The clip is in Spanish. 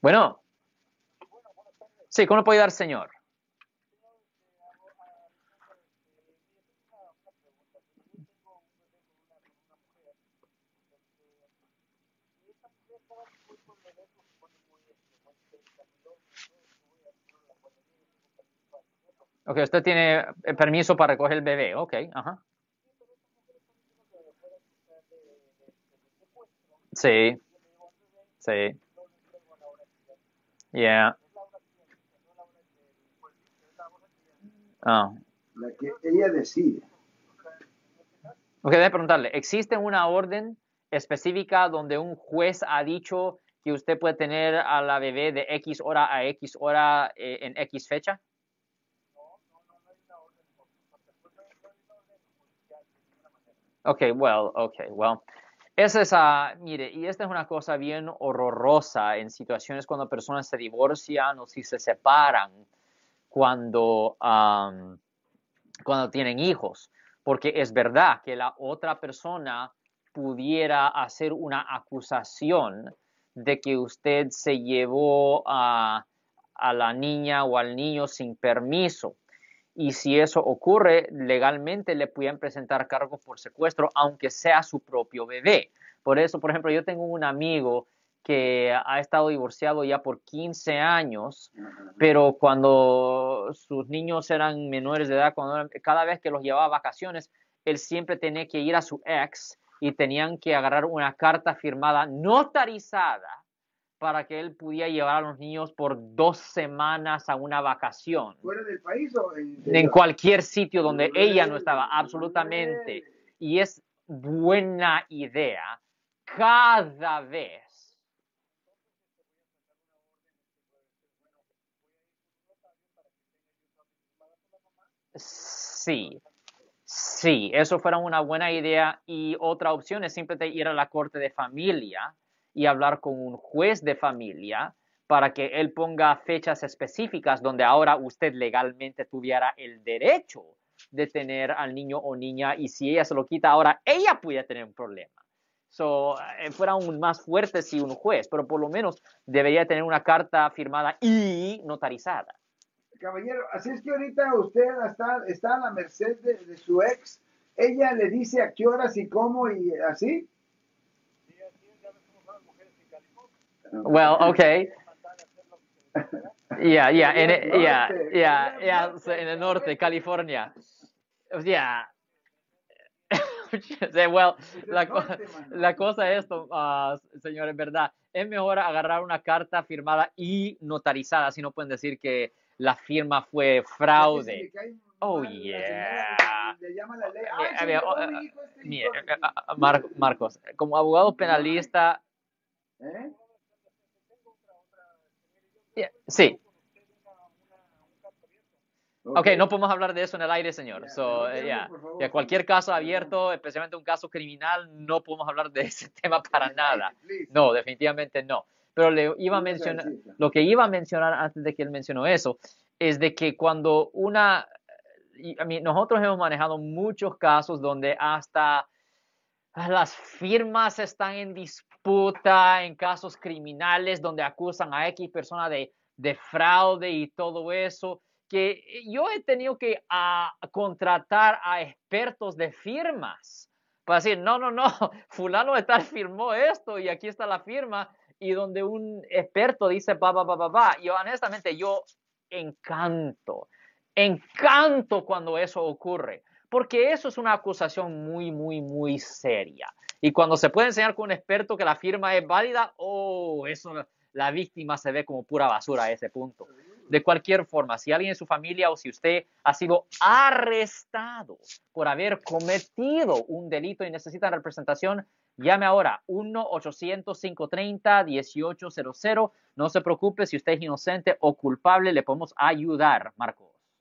Bueno. Sí, ¿cómo puede ayudar, señor? Ok, usted tiene eh, permiso para recoger el bebé, ok, ajá. Sí, sí. Yeah. Oh. La que ella decide. Ok, déjame preguntarle, ¿existe una orden específica donde un juez ha dicho que usted puede tener a la bebé de X hora a X hora eh, en X fecha? Ok, well, ok, well. Esa es, mire, y esta es una cosa bien horrorosa en situaciones cuando personas se divorcian o si se separan cuando, am, cuando tienen hijos, porque es verdad que la otra persona pudiera hacer una acusación de que usted se llevó a, a la niña o al niño sin permiso. Y si eso ocurre, legalmente le pueden presentar cargos por secuestro, aunque sea su propio bebé. Por eso, por ejemplo, yo tengo un amigo que ha estado divorciado ya por 15 años, pero cuando sus niños eran menores de edad, cuando cada vez que los llevaba a vacaciones, él siempre tenía que ir a su ex y tenían que agarrar una carta firmada notarizada para que él pudiera llevar a los niños por dos semanas a una vacación ¿Fuera del país o en, en cualquier sitio donde ella no estaba, absolutamente. Y es buena idea cada vez. Sí, sí, eso fuera una buena idea. Y otra opción es simplemente ir a la corte de familia y hablar con un juez de familia para que él ponga fechas específicas donde ahora usted legalmente tuviera el derecho de tener al niño o niña y si ella se lo quita ahora, ella puede tener un problema. So, eh, fuera aún más fuerte si un juez, pero por lo menos debería tener una carta firmada y notarizada. Caballero, así es que ahorita usted está, está a la merced de su ex. Ella le dice a qué horas y cómo y así. Well, okay. Yeah, yeah, En el yeah, yeah, yeah, so, en el norte, California. Yeah. Well, la, la cosa es, esto, ah, señor, en verdad, es mejor agarrar una carta firmada y notarizada, si no pueden decir que la firma fue fraude. Oh, yeah. Le, llama la ley. Ay, mira, este de- eh, ah, Mar- Marcos, como abogado penalista, ¿Eh? yeah, sí, Ok, Ok. no podemos hablar de eso en el aire, señor. So, eh. Ya, cualquier caso abierto, especialmente un caso criminal, no podemos hablar de ese tema para nada. No, definitivamente no. Pero le iba a mencionar, lo que iba a mencionar antes de que él mencionó eso, es de que cuando una, y a mí, nosotros hemos manejado muchos casos donde hasta las firmas están en disputa en casos criminales donde acusan a X persona de, de fraude y todo eso, que yo he tenido que ah, contratar a expertos de firmas para decir, no, no, no, fulano de tal firmó esto y aquí está la firma y donde un experto dice, va, va, va, va, va. Yo honestamente, yo encanto, encanto cuando eso ocurre, porque eso es una acusación muy, muy, muy seria. Y cuando se puede enseñar con un experto que la firma es válida, oh, eso la víctima se ve como pura basura a ese punto. De cualquier forma, si alguien en su familia o si usted ha sido arrestado por haber cometido un delito y necesita representación, llame ahora 1-800-530-1800. No se preocupe si usted es inocente o culpable, le podemos ayudar, Marcos.